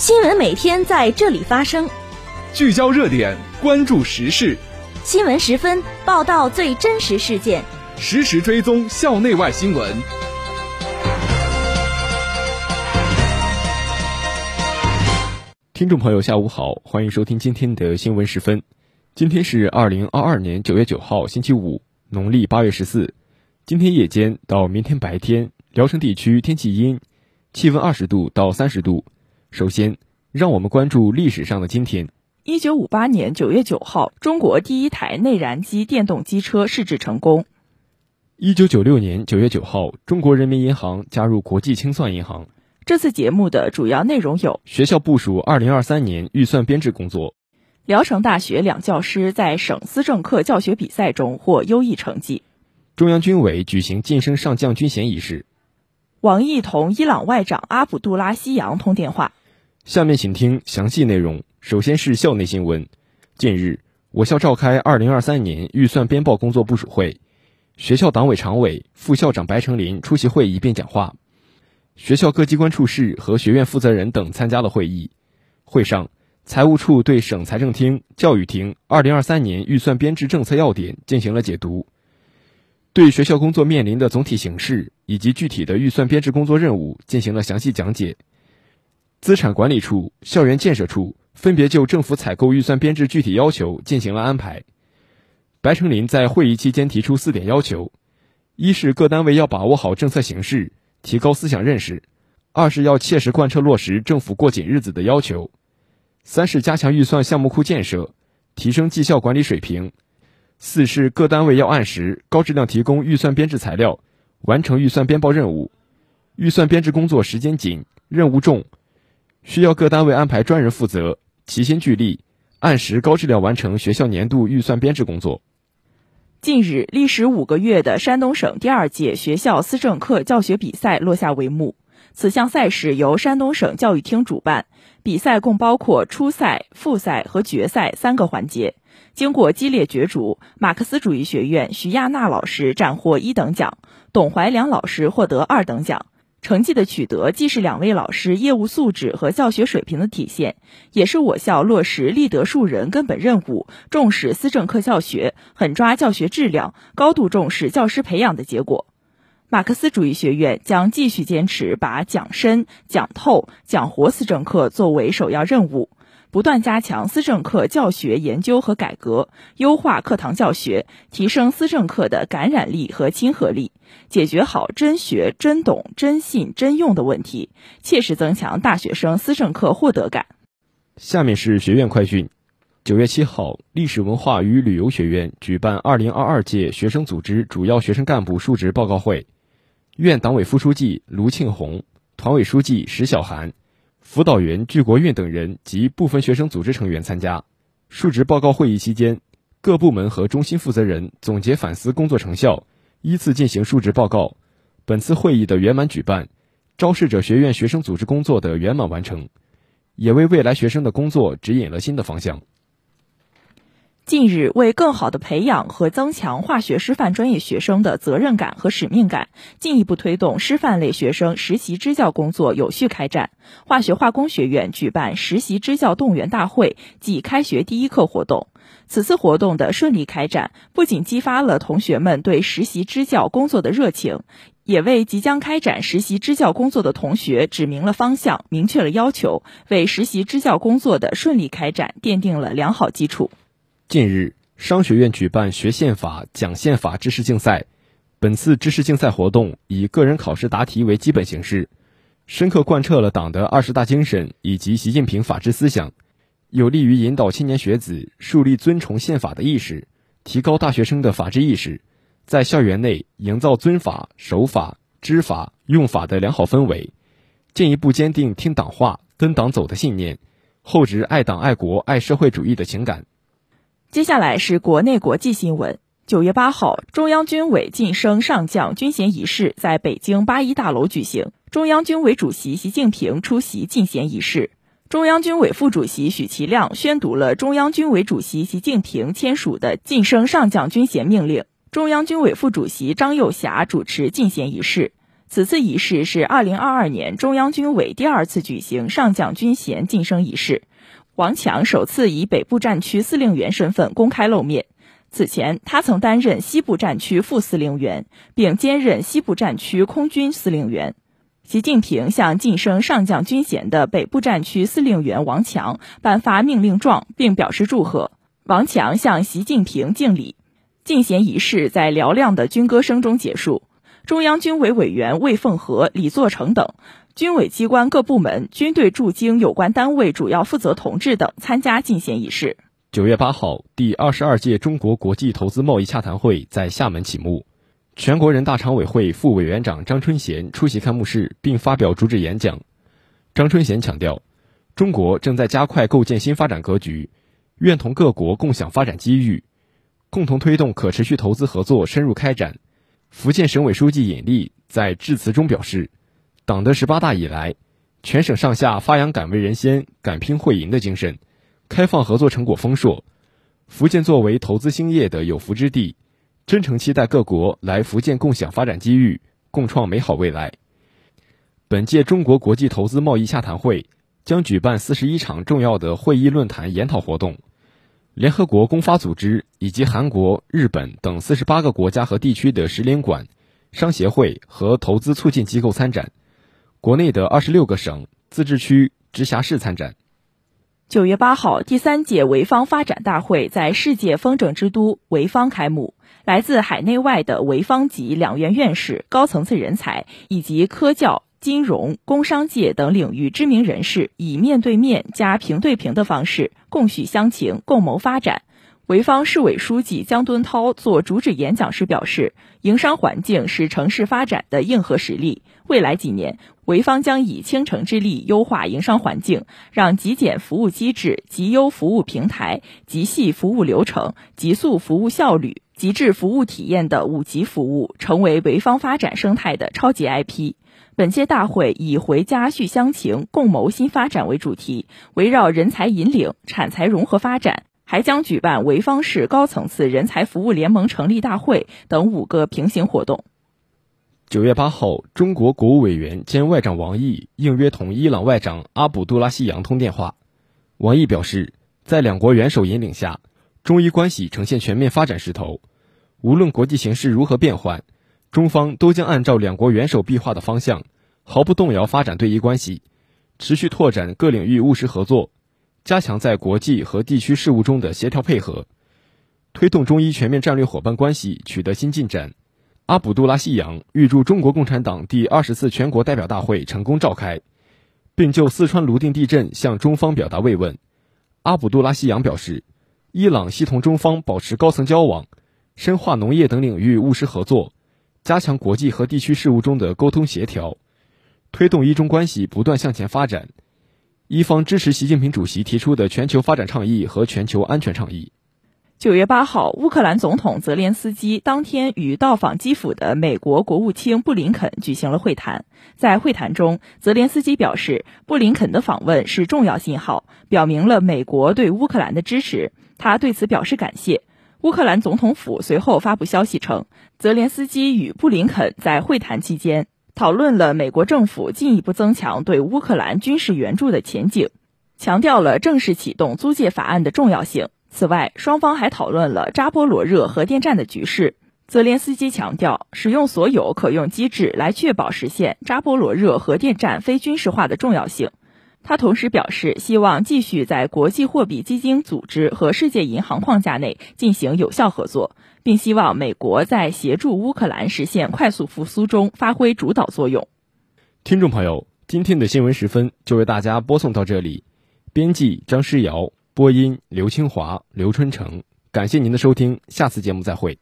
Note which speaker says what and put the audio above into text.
Speaker 1: 新闻每天在这里发生，
Speaker 2: 聚焦热点，关注时事。
Speaker 1: 新闻十分报道最真实事件，
Speaker 2: 实时追踪校内外新闻。
Speaker 3: 听众朋友，下午好，欢迎收听今天的新闻十分。今天是二零二二年九月九号，星期五，农历八月十四。今天夜间到明天白天，聊城地区天气阴，气温二十度到三十度。首先，让我们关注历史上的今天。
Speaker 4: 一九五八年九月九号，中国第一台内燃机电动机车试制成功。
Speaker 3: 一九九六年九月九号，中国人民银行加入国际清算银行。
Speaker 4: 这次节目的主要内容有：
Speaker 3: 学校部署二零二三年预算编制工作；
Speaker 4: 聊城大学两教师在省思政课教学比赛中获优异成绩；
Speaker 3: 中央军委举行晋升上将军衔仪式；
Speaker 4: 王毅同伊朗外长阿卜杜拉希扬通电话。
Speaker 3: 下面请听详细内容。首先是校内新闻。近日，我校召开二零二三年预算编报工作部署会，学校党委常委、副校长白成林出席会议并讲话。学校各机关处室和学院负责人等参加了会议。会上，财务处对省财政厅、教育厅二零二三年预算编制政策要点进行了解读，对学校工作面临的总体形势以及具体的预算编制工作任务进行了详细讲解。资产管理处、校园建设处分别就政府采购预算编制具体要求进行了安排。白成林在会议期间提出四点要求：一是各单位要把握好政策形势，提高思想认识；二是要切实贯彻落实政府过紧日子的要求；三是加强预算项目库建设，提升绩效管理水平；四是各单位要按时、高质量提供预算编制材料，完成预算编报任务。预算编制工作时间紧，任务重。需要各单位安排专人负责，齐心聚力，按时高质量完成学校年度预算编制工作。
Speaker 4: 近日，历时五个月的山东省第二届学校思政课教学比赛落下帷幕。此项赛事由山东省教育厅主办，比赛共包括初赛、复赛和决赛三个环节。经过激烈角逐，马克思主义学院徐亚娜老师斩获一等奖，董怀良老师获得二等奖。成绩的取得，既是两位老师业务素质和教学水平的体现，也是我校落实立德树人根本任务、重视思政课教学、狠抓教学质量、高度重视教师培养的结果。马克思主义学院将继续坚持把讲深、讲透、讲活思政课作为首要任务。不断加强思政课教学研究和改革，优化课堂教学，提升思政课的感染力和亲和力，解决好真学、真懂、真信、真用的问题，切实增强大学生思政课获得感。
Speaker 3: 下面是学院快讯：九月七号，历史文化与旅游学院举办二零二二届学生组织主要学生干部述职报告会，院党委副书记卢庆红，团委书记石小涵。辅导员具国运等人及部分学生组织成员参加。述职报告会议期间，各部门和中心负责人总结反思工作成效，依次进行述职报告。本次会议的圆满举办，昭示着学院学生组织工作的圆满完成，也为未来学生的工作指引了新的方向。
Speaker 4: 近日，为更好地培养和增强化学师范专业学生的责任感和使命感，进一步推动师范类学生实习支教工作有序开展，化学化工学院举办实习支教动员大会暨开学第一课活动。此次活动的顺利开展，不仅激发了同学们对实习支教工作的热情，也为即将开展实习支教工作的同学指明了方向、明确了要求，为实习支教工作的顺利开展奠定了良好基础。
Speaker 3: 近日，商学院举办学宪法、讲宪法知识竞赛。本次知识竞赛活动以个人考试答题为基本形式，深刻贯彻了党的二十大精神以及习近平法治思想，有利于引导青年学子树立尊崇宪法的意识，提高大学生的法治意识，在校园内营造尊法、守法、知法、用法的良好氛围，进一步坚定听党话、跟党走的信念，厚植爱党爱国爱社会主义的情感。
Speaker 4: 接下来是国内国际新闻。九月八号，中央军委晋升上将军衔仪式在北京八一大楼举行，中央军委主席习近平出席晋衔仪式。中央军委副主席许其亮宣读了中央军委主席习近平签署的晋升上将军衔命令。中央军委副主席张又侠主持晋衔仪式。此次仪式是二零二二年中央军委第二次举行上将军衔晋升仪式，王强首次以北部战区司令员身份公开露面。此前，他曾担任西部战区副司令员，并兼任西部战区空军司令员。习近平向晋升上将军衔的北部战区司令员王强颁发命令状，并表示祝贺。王强向习近平敬礼。进衔仪式在嘹亮的军歌声中结束。中央军委委员魏凤和、李作成等军委机关各部门、军队驻京有关单位主要负责同志等参加进贤仪式。
Speaker 3: 九月八号，第二十二届中国国际投资贸易洽谈会在厦门启幕。全国人大常委会副委员长张春贤出席开幕式并发表主旨演讲。张春贤强调，中国正在加快构建新发展格局，愿同各国共享发展机遇，共同推动可持续投资合作深入开展。福建省委书记尹力在致辞中表示，党的十八大以来，全省上下发扬敢为人先、敢拼会赢的精神，开放合作成果丰硕。福建作为投资兴业的有福之地，真诚期待各国来福建共享发展机遇，共创美好未来。本届中国国际投资贸易洽谈会将举办四十一场重要的会议、论坛、研讨活动。联合国公发组织以及韩国、日本等四十八个国家和地区的使领馆、商协会和投资促进机构参展，国内的二十六个省、自治区、直辖市参展。
Speaker 4: 九月八号，第三届潍坊发展大会在世界风筝之都潍坊开幕，来自海内外的潍坊籍两院院士、高层次人才以及科教。金融、工商界等领域知名人士以面对面加平对平的方式共叙乡情、共谋发展。潍坊市委书记姜敦涛作主旨演讲时表示，营商环境是城市发展的硬核实力。未来几年，潍坊将以倾城之力优化营商环境，让极简服务机制、极优服务平台、极细服务流程、极速服务效率、极致服务体验的五级服务，成为潍坊发展生态的超级 IP。本届大会以“回家续乡情，共谋新发展”为主题，围绕人才引领、产财融合发展，还将举办潍坊市高层次人才服务联盟成立大会等五个平行活动。
Speaker 3: 九月八号，中国国务委员兼外长王毅应约同伊朗外长阿卜杜拉希扬通电话。王毅表示，在两国元首引领下，中伊关系呈现全面发展势头，无论国际形势如何变换。中方都将按照两国元首壁画的方向，毫不动摇发展对伊关系，持续拓展各领域务实合作，加强在国际和地区事务中的协调配合，推动中伊全面战略伙伴关系取得新进展。阿卜杜拉希扬预祝中国共产党第二十次全国代表大会成功召开，并就四川泸定地震向中方表达慰问。阿卜杜拉希扬表示，伊朗系同中方保持高层交往，深化农业等领域务实合作。加强国际和地区事务中的沟通协调，推动伊中关系不断向前发展。一方支持习近平主席提出的全球发展倡议和全球安全倡议。
Speaker 4: 九月八号，乌克兰总统泽连斯基当天与到访基辅的美国国务卿布林肯举行了会谈。在会谈中，泽连斯基表示，布林肯的访问是重要信号，表明了美国对乌克兰的支持。他对此表示感谢。乌克兰总统府随后发布消息称，泽连斯基与布林肯在会谈期间讨论了美国政府进一步增强对乌克兰军事援助的前景，强调了正式启动租借法案的重要性。此外，双方还讨论了扎波罗热核电站的局势。泽连斯基强调，使用所有可用机制来确保实现扎波罗热核电站非军事化的重要性。他同时表示，希望继续在国际货币基金组织和世界银行框架内进行有效合作，并希望美国在协助乌克兰实现快速复苏中发挥主导作用。
Speaker 3: 听众朋友，今天的新闻时分就为大家播送到这里。编辑张诗瑶，播音刘清华、刘春成。感谢您的收听，下次节目再会。